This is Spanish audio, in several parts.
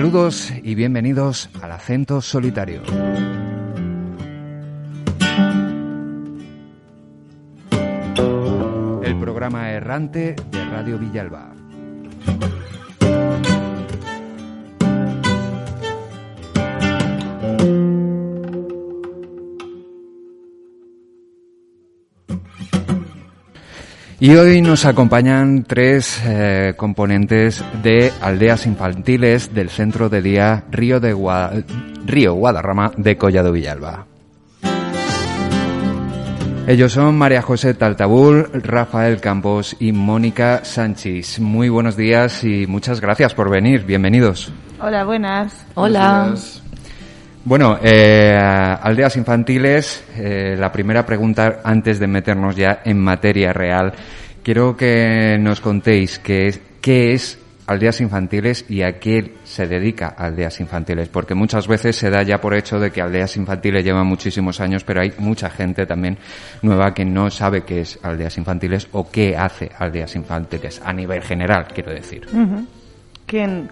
Saludos y bienvenidos al acento solitario. El programa errante de Radio Villalba. Y hoy nos acompañan tres eh, componentes de aldeas infantiles del centro de día Río, de Gua- Río Guadarrama de Collado Villalba. Ellos son María José Taltabul, Rafael Campos y Mónica Sánchez. Muy buenos días y muchas gracias por venir. Bienvenidos. Hola, buenas. Hola. Bueno, eh, aldeas infantiles, eh, la primera pregunta antes de meternos ya en materia real. Quiero que nos contéis qué es, qué es aldeas infantiles y a qué se dedica aldeas infantiles, porque muchas veces se da ya por hecho de que aldeas infantiles llevan muchísimos años, pero hay mucha gente también nueva que no sabe qué es aldeas infantiles o qué hace aldeas infantiles a nivel general, quiero decir. ¿Quién,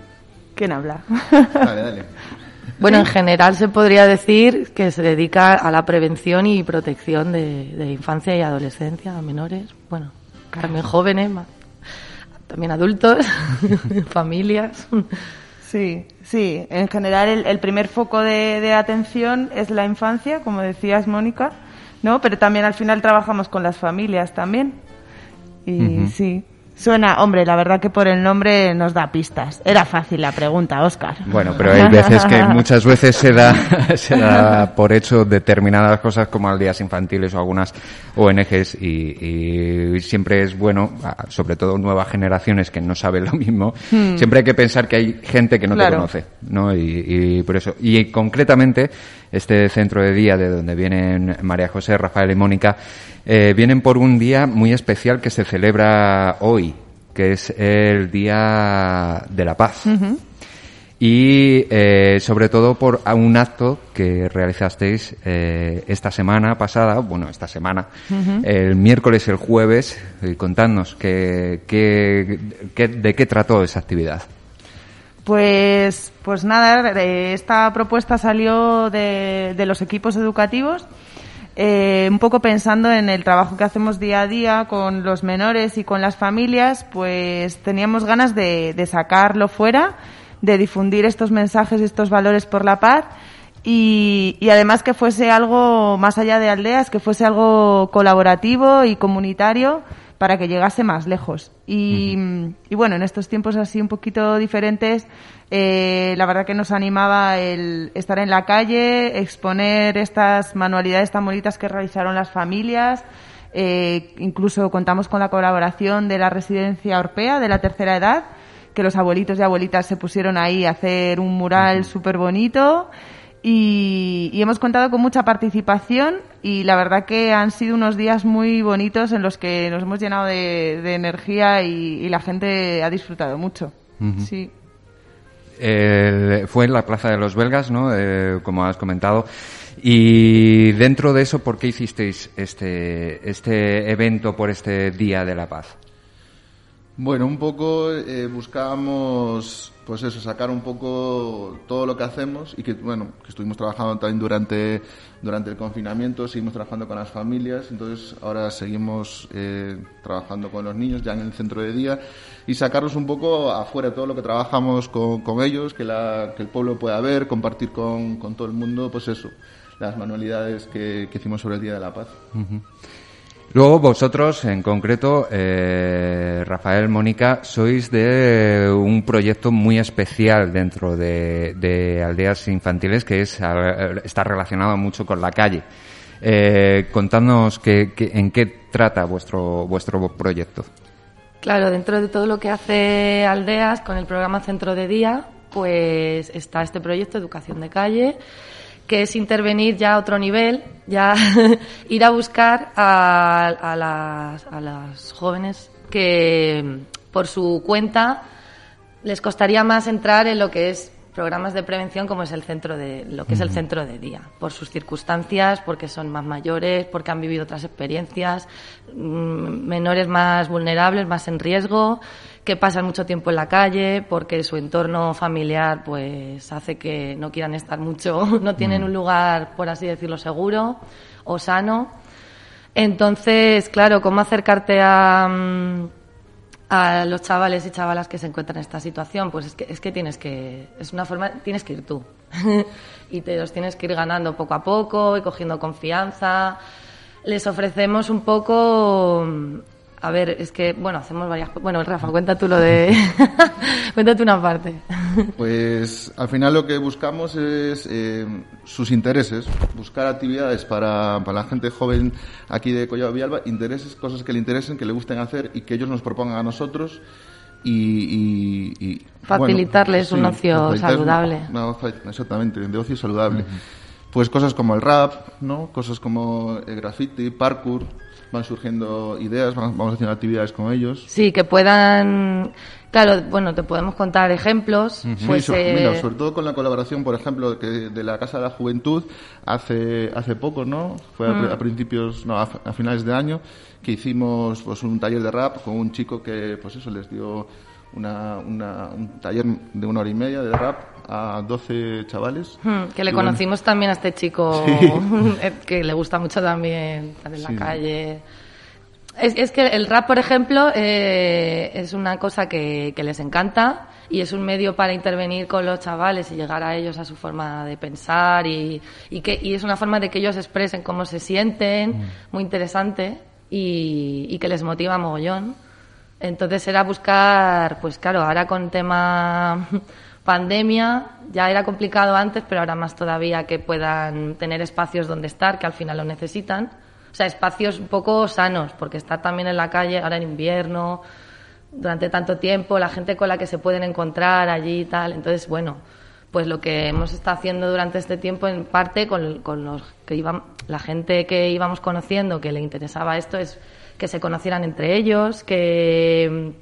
quién habla? Dale, dale. Bueno, en general se podría decir que se dedica a la prevención y protección de, de infancia y adolescencia, a menores, bueno, también jóvenes, ma- también adultos, familias. Sí, sí. En general, el, el primer foco de, de atención es la infancia, como decías, Mónica, ¿no? Pero también al final trabajamos con las familias también. Y sí. Suena, hombre, la verdad que por el nombre nos da pistas. Era fácil la pregunta, Óscar. Bueno, pero hay veces que muchas veces se da, se da por hecho determinadas cosas como aldeas infantiles o algunas ONGs y, y siempre es bueno, sobre todo nuevas generaciones que no saben lo mismo, siempre hay que pensar que hay gente que no te conoce, ¿no? Y, y por eso. Y concretamente, este centro de día de donde vienen María José, Rafael y Mónica, eh, vienen por un día muy especial que se celebra hoy, que es el Día de la Paz. Y eh, sobre todo por a un acto que realizasteis eh, esta semana pasada, bueno, esta semana, el miércoles y el jueves, contadnos qué, qué- qué- de qué trató esa actividad. Pues, pues nada, esta propuesta salió de, de los equipos educativos, eh, un poco pensando en el trabajo que hacemos día a día con los menores y con las familias, pues teníamos ganas de, de sacarlo fuera, de difundir estos mensajes y estos valores por la paz y, y además que fuese algo más allá de aldeas, que fuese algo colaborativo y comunitario para que llegase más lejos. Y, y bueno, en estos tiempos así un poquito diferentes, eh, la verdad que nos animaba el estar en la calle, exponer estas manualidades tan bonitas que realizaron las familias. Eh, incluso contamos con la colaboración de la residencia Orpea de la tercera edad, que los abuelitos y abuelitas se pusieron ahí a hacer un mural súper bonito. Y, y hemos contado con mucha participación y la verdad que han sido unos días muy bonitos en los que nos hemos llenado de, de energía y, y la gente ha disfrutado mucho. Sí. El- fue en la Plaza de los Belgas, ¿no? Eh, como has comentado. Y dentro de eso, ¿por qué hicisteis este, este evento por este Día de la Paz? Bueno, un poco eh, buscábamos pues eso, sacar un poco todo lo que hacemos y que, bueno, que estuvimos trabajando también durante, durante el confinamiento, seguimos trabajando con las familias, entonces ahora seguimos eh, trabajando con los niños ya en el centro de día y sacarlos un poco afuera, todo lo que trabajamos con, con ellos, que, la, que el pueblo pueda ver, compartir con, con todo el mundo, pues eso, las manualidades que, que hicimos sobre el Día de la Paz. Luego vosotros, en concreto, eh, Rafael, Mónica, sois de un proyecto muy especial dentro de, de aldeas infantiles que es, está relacionado mucho con la calle. Eh, contadnos que- en qué trata vuestro, vuestro proyecto. Claro, dentro de todo lo que hace Aldeas con el programa Centro de Día, pues está este proyecto Educación de Calle, que es intervenir ya a otro nivel, ya ir a buscar a, a las, a las jóvenes que por su cuenta les costaría más entrar en lo que es programas de prevención como es el centro de lo que es el centro de día por sus circunstancias porque son más mayores porque han vivido otras experiencias mm, menores más vulnerables más en riesgo que pasan mucho tiempo en la calle porque su entorno familiar pues hace que no quieran estar mucho no tienen un lugar por así decirlo seguro o sano entonces claro cómo acercarte a mm, a los chavales y chavalas que se encuentran en esta situación, pues es que, es que tienes que, es una forma, tienes que ir tú. y te los tienes que ir ganando poco a poco y cogiendo confianza. Les ofrecemos un poco, a ver, es que, bueno, hacemos varias, bueno, Rafa, cuenta tú lo de, cuéntate una parte. Pues al final lo que buscamos es eh, sus intereses, buscar actividades para, para la gente joven aquí de Collado Villalba, intereses, cosas que le interesen, que le gusten hacer y que ellos nos propongan a nosotros y... y- y, Facilitarles un ocio saludable. fa- exactamente, de ocio saludable. Pues cosas como el rap, ¿no? Cosas como el graffiti, parkour, van surgiendo ideas, vamos haciendo actividades con ellos. Sí, que puedan, claro, bueno, te podemos contar ejemplos, pues, Sí, eh, mira, sobre todo con la colaboración, por ejemplo, que de la Casa de la Juventud hace hace poco, ¿no? Fue a, Mm. pri- a principios, no, a, a finales de año, que hicimos pues un taller de rap con un chico que, pues eso, les dio una, una- un taller de una hora y media de rap a 12 chavales. Hmm, que le Y bueno, conocimos también a este chico eh, que le gusta mucho también estar en la calle. Es, es que el rap, por ejemplo, eh, es una cosa que, que les encanta y es un medio para intervenir con los chavales y llegar a ellos a su forma de pensar y, y, que, y es una forma de que ellos expresen cómo se sienten, muy interesante y, y que les motiva mogollón. Entonces era buscar, pues claro, ahora con tema pandemia ya era complicado antes, pero ahora más todavía que puedan tener espacios donde estar, que al final lo necesitan. O sea, espacios un poco sanos, porque estar también en la calle ahora en invierno, durante tanto tiempo, la gente con la que se pueden encontrar allí y tal. Entonces, bueno, pues lo que hemos estado haciendo durante este tiempo, en parte con, con los que iban, la gente que íbamos conociendo que le interesaba esto, es que se conocieran entre ellos, que,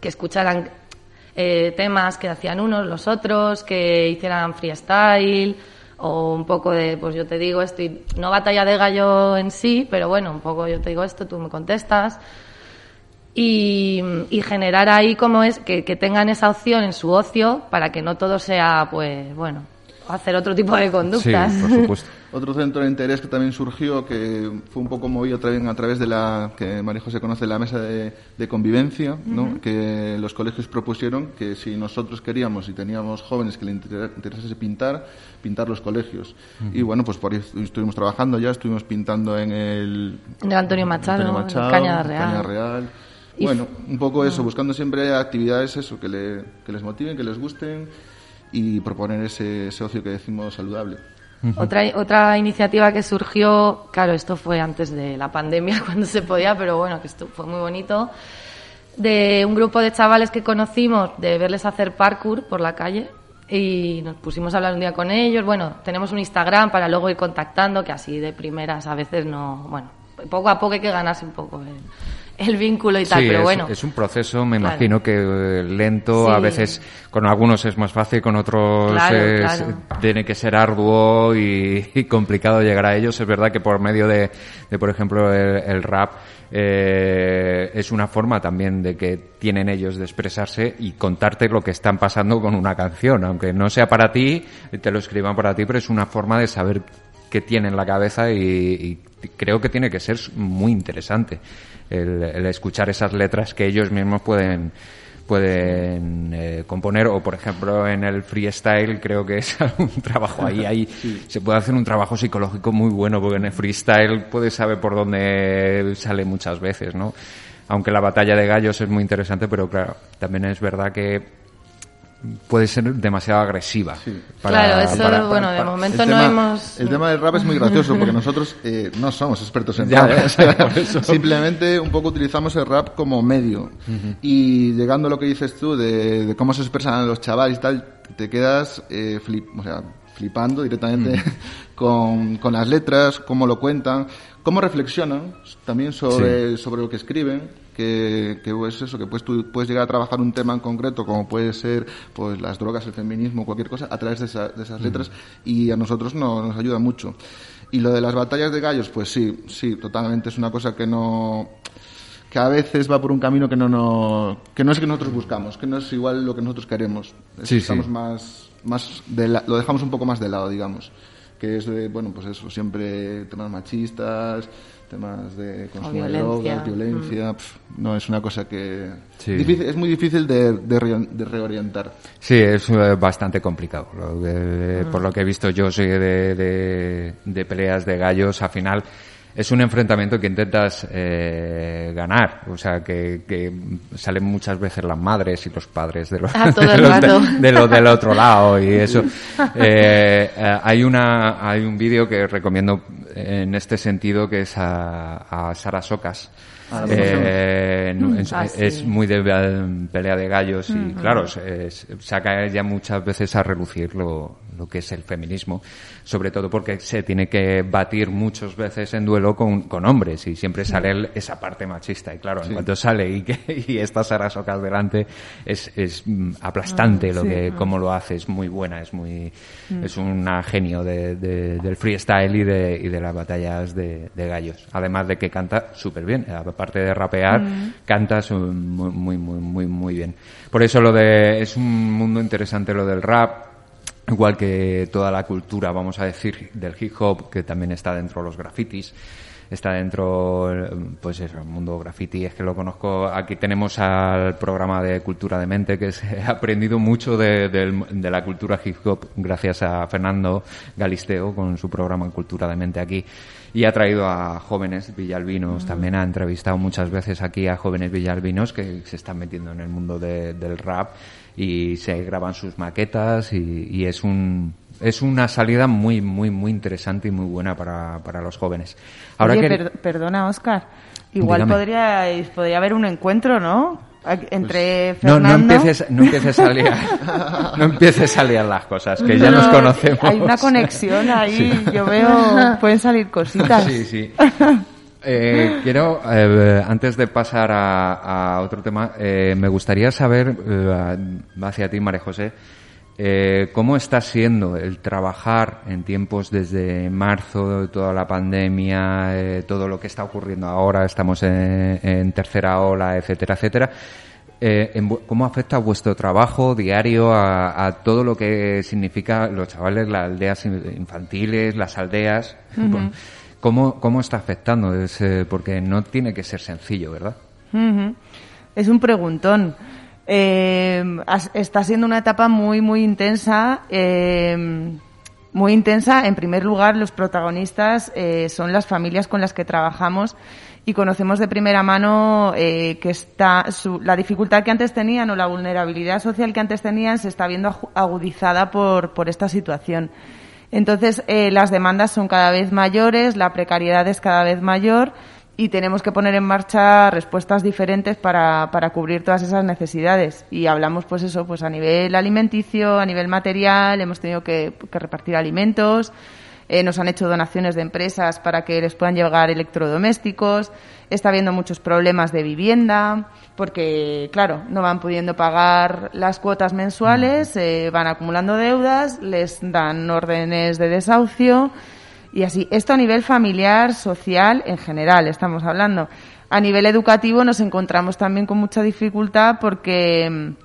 que escucharan eh, temas que hacían unos, los otros, que hicieran freestyle o un poco de, pues yo te digo esto, y no batalla de gallo en sí, pero bueno, un poco yo te digo esto, tú me contestas y, y generar ahí como es que, que tengan esa opción en su ocio para que no todo sea, pues bueno, hacer otro tipo de Sí, conductas. por supuesto. Otro centro de interés que también surgió, que fue un poco movido también a través de la que María José conoce, la mesa de, de convivencia, ¿no? que los colegios propusieron que si nosotros queríamos y teníamos jóvenes que le inter- interesase pintar, pintar los colegios. Y bueno, pues por ahí estuvimos trabajando ya, estuvimos pintando en el... En el Antonio Machado, Antonio en Machado, Cañada Real. Cañada Real. Y- Bueno, un poco eso, buscando siempre actividades eso, que, le- que les motiven, que les gusten y proponer ese, ese ocio que decimos saludable. Otra, otra iniciativa que surgió, claro, esto fue antes de la pandemia, cuando se podía, pero bueno, que esto fue muy bonito, de un grupo de chavales que conocimos, de verles hacer parkour por la calle, y nos pusimos a hablar un día con ellos. Bueno, tenemos un Instagram para luego ir contactando, que así de primeras a veces no, bueno, poco a poco hay que ganarse un poco el, el vínculo y tal, Sí, pero es, bueno. es un proceso, me Claro. imagino que eh, lento, a veces con algunos es más fácil, con otros Claro, es- claro. tiene que ser arduo y, y complicado llegar a ellos. Es verdad que por medio de, de, por ejemplo, el, el rap eh, es una forma también de que tienen ellos de expresarse y contarte lo que están pasando con una canción, aunque no sea para ti, te lo escriban para ti, pero es una forma de saber qué tiene en la cabeza y, y creo que tiene que ser muy interesante el, el escuchar esas letras que ellos mismos pueden pueden eh, componer. O por ejemplo en el freestyle creo que es un trabajo ahí ahí se puede hacer un trabajo psicológico muy bueno porque en el freestyle puedes saber por dónde sale muchas veces no aunque la batalla de gallos es muy interesante pero claro también es verdad que puede ser demasiado agresiva Claro, eso, bueno, de momento el no tema, hemos- El tema del rap es muy gracioso porque nosotros eh, no somos expertos en Ya, rap. eso. Simplemente un poco utilizamos el rap como medio. Y llegando a lo que dices tú de, de cómo se expresan los chavales y tal, te quedas eh, flip, o sea, flipando directamente con, con las letras, cómo lo cuentan, cómo reflexionan también sobre, sobre lo que escriben que, que pues eso, que pues tú puedes llegar a trabajar un tema en concreto, como puede ser pues las drogas, el feminismo, cualquier cosa, a través de, esa- de esas letras, y a nosotros no, nos ayuda mucho. Y lo de las batallas de gallos, pues sí, sí, totalmente, es una cosa que no que a veces va por un camino que no, no que no es que nosotros buscamos, que no es igual lo que nosotros queremos. Es- sí. Estamos más, más de la- lo dejamos un poco más de lado, digamos. Que es de, bueno, pues eso, siempre temas machistas, temas de consumo de violencia. drogas, violencia. pf, no, es una cosa que. Sí. difícil- es muy difícil de, de re- de reorientar. Sí, es eh, bastante complicado. Lo que- Por lo que he visto yo soy de, de, de peleas de gallos, al final es un enfrentamiento que intentas eh, ganar. O sea, que, que salen muchas veces las madres y los padres de los, de los, de- de los del otro lado y eso. Eh, eh, hay una hay un vídeo que recomiendo en este sentido que es a, a Sara Socas. Ah, Eh, no, es, Ah, sí. es muy de pelea de gallos y claro, se- es- saca ella muchas veces a relucir lo, lo que es el feminismo, sobre todo porque se tiene que batir muchas veces en duelo con, con hombres y siempre sale el- esa parte machista. Y claro, en cuanto sale y, que, y está Sara Socas delante es, es mm, aplastante lo que cómo lo hace, es muy buena, es muy es una genio de, de- del freestyle y de, y de las batallas de, de gallos, además de que canta súper bien, aparte de rapear, canta su- muy, muy, muy, muy, muy bien. Por eso lo de, es un mundo interesante lo del rap, igual que toda la cultura, vamos a decir, del hip hop, que también está dentro de los grafitis, está dentro, pues eso, el mundo graffiti, es que lo conozco, aquí tenemos al programa de Cultura de Mente, que se ha aprendido mucho de, del- de la cultura hip hop gracias a Fernando Galisteo con su programa Cultura de Mente aquí. Y ha traído a jóvenes villalbinos, también ha entrevistado muchas veces aquí a jóvenes villalbinos que se están metiendo en el mundo de- del rap y se graban sus maquetas y, y es un es una salida muy muy muy interesante y muy buena para, para los jóvenes. Ahora Oye, que per- perdona, Oscar. Igual Dígame. podría, podría haber un encuentro, ¿no? Aquí- Entre no, no Fernando... empieces no empieces a liar no empieces a liar las cosas que ya No, nos no, conocemos. Hay una conexión ahí, yo veo, pueden salir cositas. Sí, sí. Eh, quiero, eh, antes de pasar a, a otro tema, eh, me gustaría saber, eh, hacia ti, María José, eh, cómo está siendo el trabajar en tiempos desde marzo, toda la pandemia, eh, todo lo que está ocurriendo ahora, estamos en, en tercera ola, etcétera, etcétera. Eh, en ¿Cómo afecta vuestro trabajo diario a, a todo lo que significa los chavales, las aldeas in- infantiles, las aldeas? Bueno, ¿Cómo, ¿Cómo está afectando? Es, eh, porque no tiene que ser sencillo, ¿verdad? Es un preguntón. Eh, está siendo una etapa muy, muy intensa. eh, muy intensa. En primer lugar, los protagonistas son las familias con las que trabajamos y conocemos de primera mano que está su- la dificultad que antes tenían o la vulnerabilidad social que antes tenían se está viendo agudizada por, por esta situación. Entonces, eh, las demandas son cada vez mayores, la precariedad es cada vez mayor y tenemos que poner en marcha respuestas diferentes para, para cubrir todas esas necesidades. Y hablamos, pues eso, pues a nivel alimenticio, a nivel material, hemos tenido que, que repartir alimentos, eh, nos han hecho donaciones de empresas para que les puedan llegar electrodomésticos, está habiendo muchos problemas de vivienda, porque, claro, no van pudiendo pagar las cuotas mensuales, eh, van acumulando deudas, les dan órdenes de desahucio y así. Esto a nivel familiar, social, en general, estamos hablando. A nivel educativo nos encontramos también con mucha dificultad porque mm,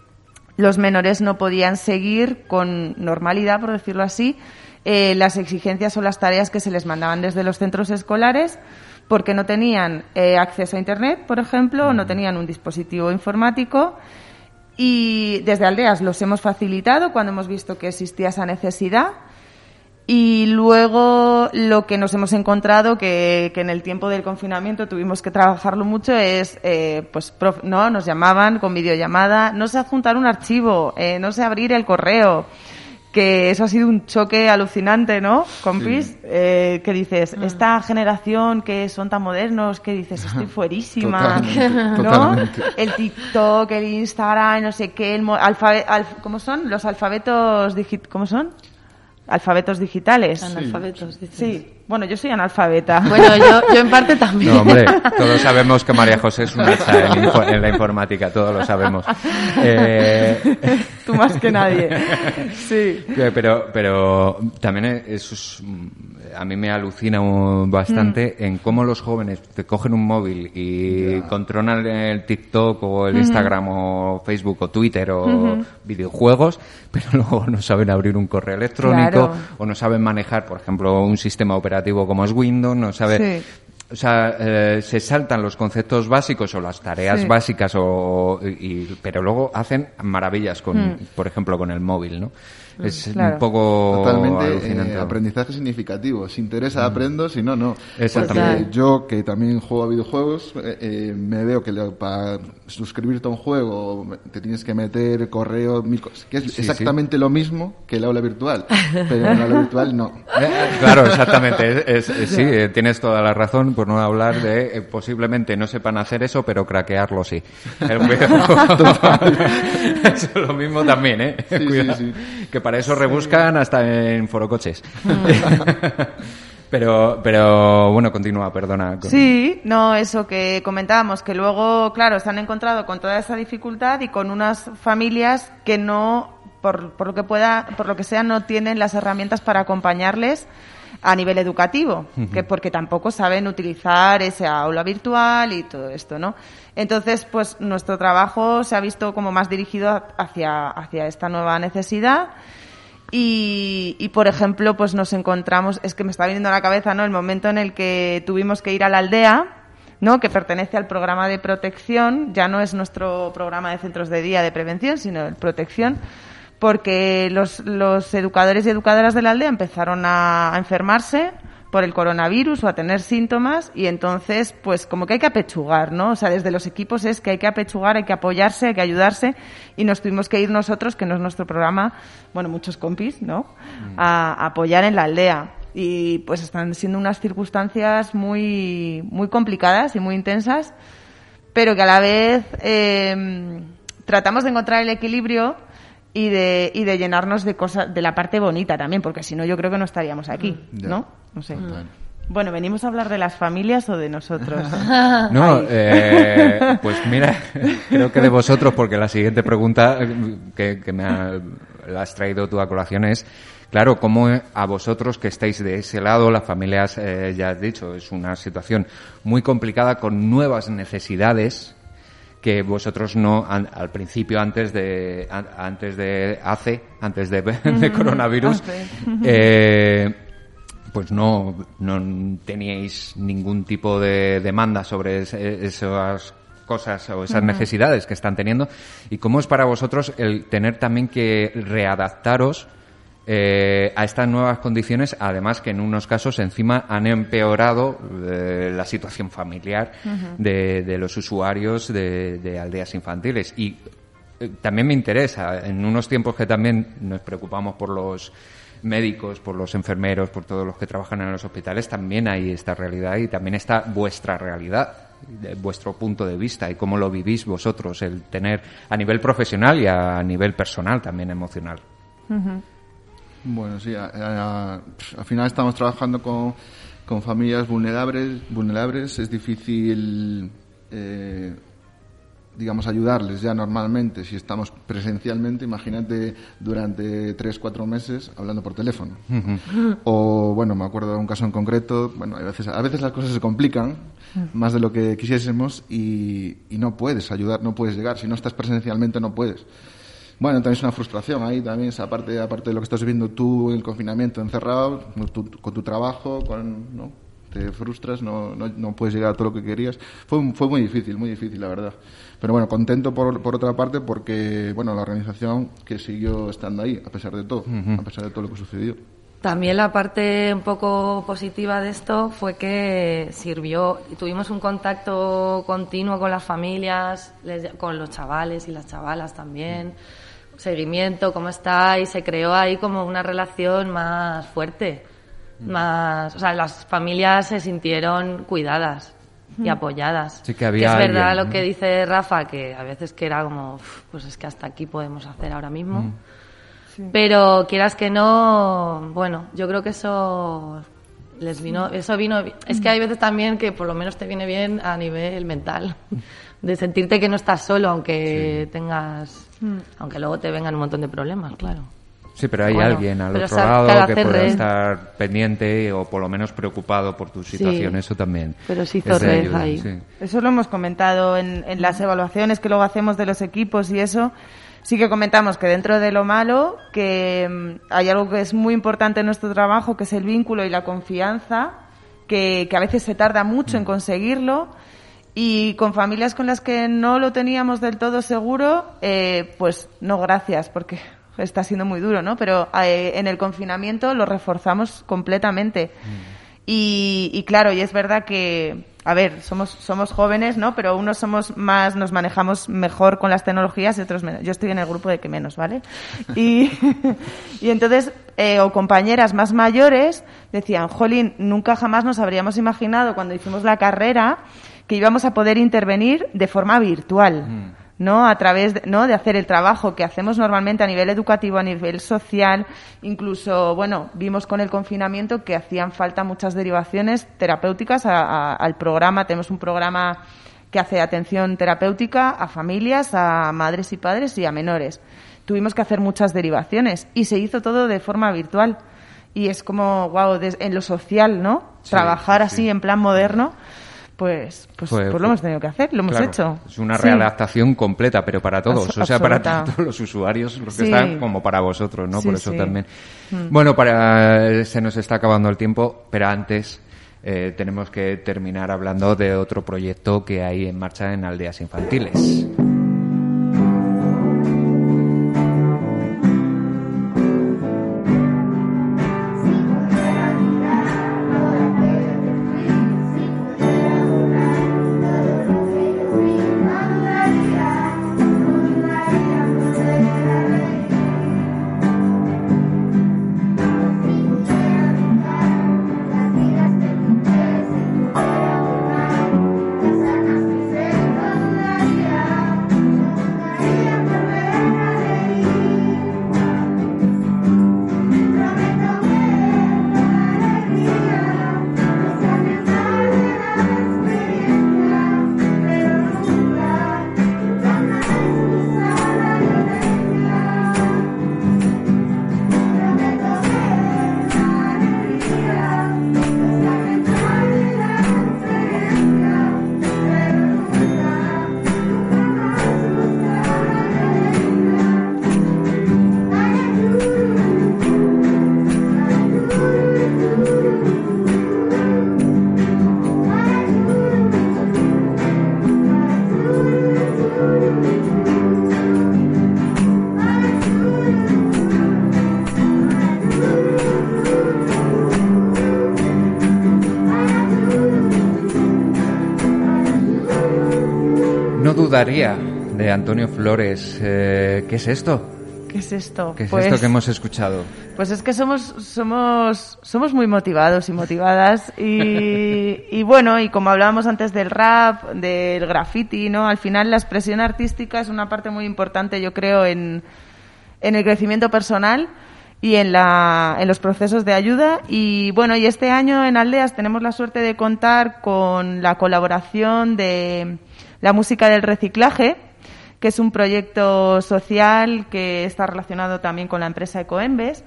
los menores no podían seguir con normalidad, por decirlo así, eh, las exigencias o las tareas que se les mandaban desde los centros escolares porque no tenían eh, acceso a Internet, por ejemplo, o no tenían un dispositivo informático. Y desde Aldeas los hemos facilitado cuando hemos visto que existía esa necesidad. Y luego lo que nos hemos encontrado, que, que en el tiempo del confinamiento tuvimos que trabajarlo mucho, es, eh, pues, no, nos llamaban con videollamada, no sé adjuntar un archivo, eh, no sé abrir el correo que eso ha sido un choque alucinante, ¿no? Compis, eh, que dices, mm. esta generación que son tan modernos, que dices, estoy fuerísima, ¿no? El TikTok, el Instagram, no sé qué, el ¿cómo son? Los alfabetos digit ¿cómo son? Alfabetos digitales. Analfabetos, Sí. Bueno, yo soy analfabeta. Bueno, yo, yo en parte también. No, hombre, todos sabemos que María José es una en, la informática, todos lo sabemos. Eh... Tú más que nadie. Sí. Pero, pero también eso es, a mí me alucina bastante mm. en cómo los jóvenes te cogen un móvil y controlan el TikTok o el Instagram o Facebook o Twitter o videojuegos, pero luego no saben abrir un correo electrónico o no saben manejar, por ejemplo, un sistema operativo como es Windows, no sabe... O sea, eh, se saltan los conceptos básicos o las tareas básicas, o, pero luego hacen maravillas, con, mm. por ejemplo, con el móvil, ¿no? Es un poco totalmente eh, aprendizaje significativo. Si interesa mm. aprendo si no no. Exactamente. Yo que también juego a videojuegos eh, eh, me veo que para suscribirte a un juego te tienes que meter correo que es exactamente lo mismo que el aula virtual pero en el aula virtual no. Claro exactamente. Sí tienes toda la razón por no hablar de posiblemente no sepan hacer eso pero craquearlo sí. Es lo mismo también eh. Que para eso rebuscan hasta en forocoches. Pero, pero bueno, continúa, perdona. Sí, no, eso que comentábamos, que luego, claro, se han encontrado con toda esa dificultad y con unas familias que no, por, por lo que pueda, por lo que sea, no tienen las herramientas para acompañarles a nivel educativo, que porque tampoco saben utilizar ese aula virtual y todo esto, ¿no? Entonces, pues nuestro trabajo se ha visto como más dirigido hacia, hacia esta nueva necesidad y, y, por ejemplo, pues nos encontramos, es que me está viniendo a la cabeza, ¿no? El momento en el que tuvimos que ir a la aldea, ¿no? Que pertenece al programa de protección, ya no es nuestro programa de centros de día de prevención, sino de protección, porque los, los educadores y educadoras de la aldea empezaron a enfermarse, por el coronavirus o a tener síntomas y entonces pues como que hay que apechugar, ¿no? O sea, desde los equipos es que hay que apechugar, hay que apoyarse, hay que ayudarse y nos tuvimos que ir nosotros, que no es nuestro programa, bueno, muchos compis, ¿no? Mm. A, apoyar en la aldea y pues están siendo unas circunstancias muy muy complicadas y muy intensas, pero que a la vez eh, tratamos de encontrar el equilibrio y de, y de llenarnos de cosas, de la parte bonita también, porque si no yo creo que no estaríamos aquí, mm. ¿no? No sé. Bueno, ¿venimos a hablar de las familias o de nosotros? No, eh, pues mira, creo que de vosotros, porque la siguiente pregunta que, me la has traído tú a colación es, claro, ¿cómo a vosotros que estáis de ese lado, las familias, eh, ya has dicho, es una situación muy complicada con nuevas necesidades que vosotros no al principio antes de antes de hace antes de, de coronavirus eh, pues no, no teníais ningún tipo de demanda sobre esas cosas o esas necesidades que están teniendo. Y cómo es para vosotros el tener también que readaptaros eh, a estas nuevas condiciones, además que en unos casos encima han empeorado eh, la situación familiar de, los usuarios de, aldeas infantiles. Y eh, también me interesa, en unos tiempos que también nos preocupamos por los médicos, por los enfermeros, por todos los que trabajan en los hospitales, también hay esta realidad y también está vuestra realidad vuestro punto de vista y cómo lo vivís vosotros, el tener a nivel profesional y a nivel personal también emocional. Bueno, sí, al final estamos trabajando con, con familias vulnerables, vulnerables. Es difícil eh, digamos, ayudarles ya normalmente, si estamos presencialmente, imagínate durante tres, cuatro meses hablando por teléfono. O, bueno, me acuerdo de un caso en concreto, bueno, a veces, a veces las cosas se complican más de lo que quisiésemos y, y no puedes ayudar, no puedes llegar. Si no estás presencialmente, no puedes. Bueno, también es una frustración ahí, también esa parte, aparte de lo que estás viviendo tú en el confinamiento, encerrado, con tu, trabajo, con, ¿no? te frustras, no, no, no, puedes llegar a todo lo que querías. Fue, fue muy difícil, muy difícil, la verdad. Pero bueno, contento por, por otra parte porque, bueno, la organización que siguió estando ahí, a pesar de todo, a pesar de todo lo que sucedió. También la parte un poco positiva de esto fue que sirvió, tuvimos un contacto continuo con las familias, con los chavales y las chavalas también, seguimiento, cómo está, y se creó ahí como una relación más fuerte, más, o sea, las familias se sintieron cuidadas y apoyadas. Sí que había es verdad lo que dice Rafa, que a veces que era como, pues es que hasta aquí podemos hacer ahora mismo. Pero quieras que no, bueno, yo creo que eso les vino, eso vino, es que hay veces también que por lo menos te viene bien a nivel mental, de sentirte que no estás solo, aunque tengas, aunque luego te vengan un montón de problemas, claro. Sí, pero hay alguien al otro lado que pueda estar pendiente o por lo menos preocupado por tu situación. Eso también. Pero sí hizo red ahí. Eso lo hemos comentado en, en las evaluaciones que luego hacemos de los equipos y eso. Sí que comentamos que dentro de lo malo, que mm, hay algo que es muy importante en nuestro trabajo, que es el vínculo y la confianza, que, que a veces se tarda mucho en mm. conseguirlo. Y con familias con las que no lo teníamos del todo seguro, eh, pues no gracias, porque está siendo muy duro, ¿no? Pero eh, en el confinamiento lo reforzamos completamente. Mm. Y, y, claro, y es verdad que, a ver, somos, somos jóvenes, ¿no? Pero unos somos más, nos manejamos mejor con las tecnologías y otros menos. Yo estoy en el grupo de que menos, ¿vale? Y, y entonces, eh, o compañeras más mayores decían, Jolín, nunca jamás nos habríamos imaginado cuando hicimos la carrera que íbamos a poder intervenir de forma virtual. Mm. ¿no? A través de, ¿no? de hacer el trabajo que hacemos normalmente a nivel educativo, a nivel social, incluso, bueno, vimos con el confinamiento que hacían falta muchas derivaciones terapéuticas al programa. Tenemos un programa que hace atención terapéutica a familias, a madres y padres y a menores. Tuvimos que hacer muchas derivaciones y se hizo todo de forma virtual. Y es como, wow, en lo social, ¿no? Trabajar así en plan moderno pues, pues, pues, lo hemos tenido que hacer, lo hemos hecho. Es una readaptación completa, pero para todos, o sea, para todos los usuarios, los que están, como para vosotros, ¿no? Por eso también. Mm. Bueno, para se nos está acabando el tiempo, pero antes eh, tenemos que terminar hablando de otro proyecto que hay en marcha en aldeas infantiles. De Antonio Flores. Eh, ¿Qué es esto? ¿Qué es esto? ¿Qué es esto pues que hemos escuchado? Pues es que somos, somos, somos muy motivados y motivadas y, y, bueno, y como hablábamos antes del rap, del graffiti, ¿no? Al final la expresión artística es una parte muy importante, yo creo, en, en el crecimiento personal y en, la, en los procesos de ayuda. Y bueno, y este año en Aldeas tenemos la suerte de contar con la colaboración de la música del reciclaje, que es un proyecto social que está relacionado también con la empresa Ecoembes,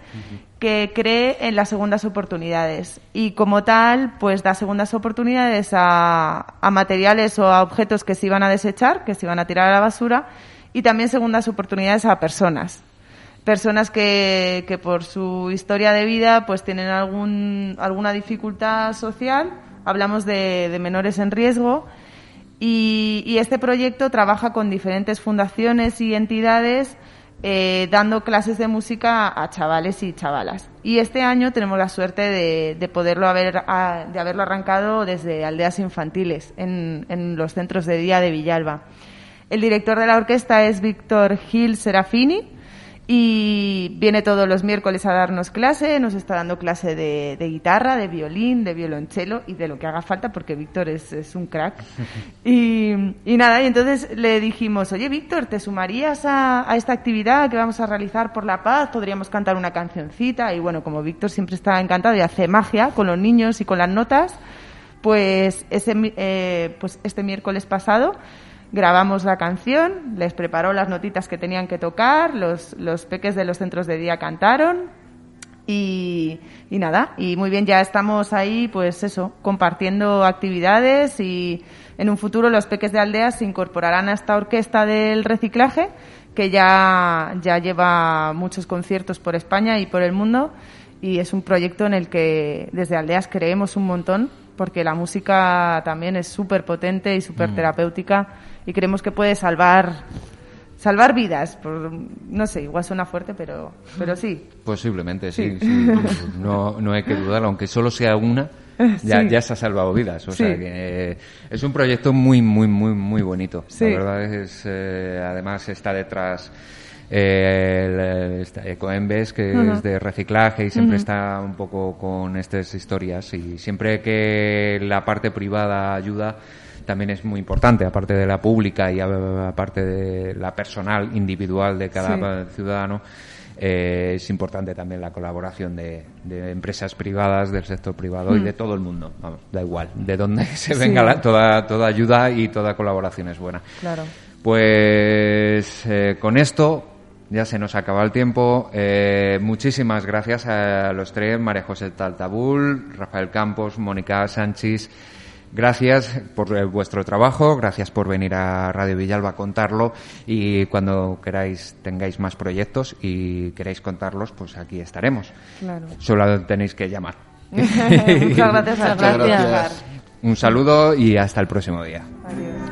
que cree en las segundas oportunidades y como tal, pues da segundas oportunidades a, a materiales o a objetos que se iban a desechar, que se iban a tirar a la basura y también segundas oportunidades a personas personas que, que por su historia de vida pues tienen algún, alguna dificultad social. Hablamos de, de menores en riesgo. Y, este proyecto trabaja con diferentes fundaciones y entidades eh, dando clases de música a chavales y chavalas. Y este año tenemos la suerte de, de poderlo haber, a, de haberlo arrancado desde aldeas infantiles en los centros de día de Villalba. El director de la orquesta es Víctor Gil Serafini y viene todos los miércoles a darnos clase, nos está dando clase de, de, guitarra, de violín, de violonchelo y de lo que haga falta porque Víctor es, es un crack. Y, y, nada, y entonces le dijimos, oye Víctor, ¿te sumarías a, a, esta actividad que vamos a realizar por la paz? Podríamos cantar una cancioncita y bueno, como Víctor siempre está encantado y hace magia con los niños y con las notas, pues, ese, eh, pues este miércoles pasado grabamos la canción, les preparó las notitas que tenían que tocar, los, los peques de los centros de día cantaron y, y, nada, y muy bien, ya estamos ahí, pues eso, compartiendo actividades y en un futuro los peques de aldeas se incorporarán a esta orquesta del reciclaje que ya, ya lleva muchos conciertos por España y por el mundo y es un proyecto en el que desde aldeas creemos un montón porque la música también es súper potente y súper mm. Y creemos que puede salvar salvar vidas por, no sé igual suena fuerte pero pero sí posiblemente sí, sí. sí no, no hay que dudar aunque solo sea una ya, sí. ya se ha salvado vidas o sea que eh, es un proyecto muy muy muy muy bonito la verdad es eh, además está detrás eh, el, Ecoembes, que uh -huh. es de reciclaje y siempre uh -huh. está un poco con estas historias. Y siempre que la parte privada ayuda, también es muy importante, aparte de la pública y aparte de la personal, individual de cada sí. ciudadano. Eh, es importante también la colaboración de, de, empresas privadas, del sector privado mm. y de todo el mundo. Vamos, da igual, de donde se venga sí. la, toda, toda ayuda y toda colaboración es buena. Claro. Pues eh, con esto ya se nos acaba el tiempo. Eh, muchísimas gracias a los tres, María José Taltabul, Rafael Campos, Mónica Sánchez. Gracias por eh, vuestro trabajo, gracias por venir a Radio Villalba a contarlo y cuando queráis tengáis más proyectos y queráis contarlos, pues aquí estaremos. Claro. Solo tenéis que llamar. Muchas gracias. Muchas gracias. Un saludo y hasta el próximo día. Adiós.